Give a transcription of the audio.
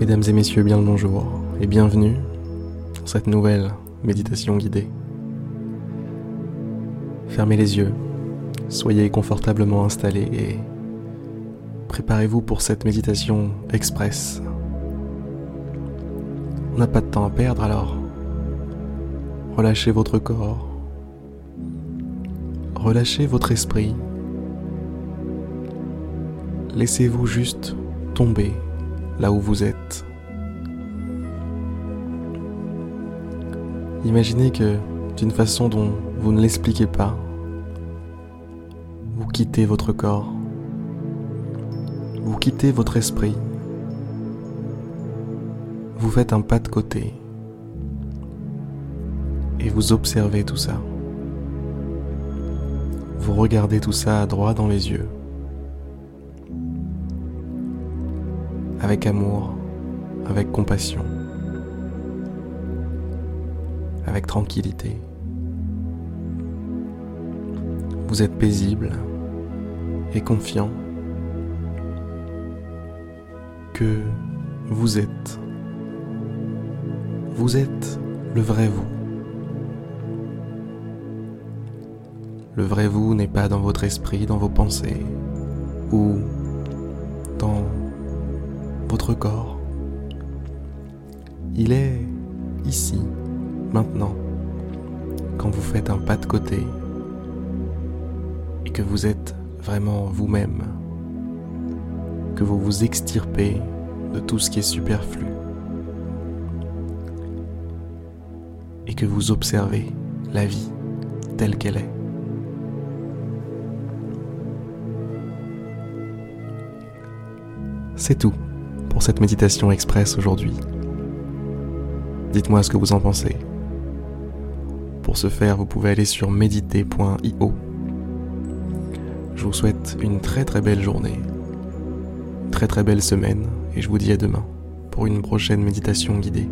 Mesdames et messieurs, bien le bonjour et bienvenue dans cette nouvelle méditation guidée. Fermez les yeux, soyez confortablement installés et préparez-vous pour cette méditation express. On n'a pas de temps à perdre alors relâchez votre corps, relâchez votre esprit, laissez-vous juste tomber là où vous êtes. Imaginez que d'une façon dont vous ne l'expliquez pas, vous quittez votre corps, vous quittez votre esprit, vous faites un pas de côté et vous observez tout ça. Vous regardez tout ça droit dans les yeux. Avec amour, avec compassion, avec tranquillité. Vous êtes paisible et confiant que vous êtes. Vous êtes le vrai vous. Le vrai vous n'est pas dans votre esprit, dans vos pensées ou Il est ici, maintenant, quand vous faites un pas de côté et que vous êtes vraiment vous-même, que vous vous extirpez de tout ce qui est superflu et que vous observez la vie telle qu'elle est. C'est tout pour cette méditation express aujourd'hui. Dites-moi ce que vous en pensez. Pour ce faire, vous pouvez aller sur méditer.io. Je vous souhaite une très très belle journée, très très belle semaine, et je vous dis à demain pour une prochaine méditation guidée.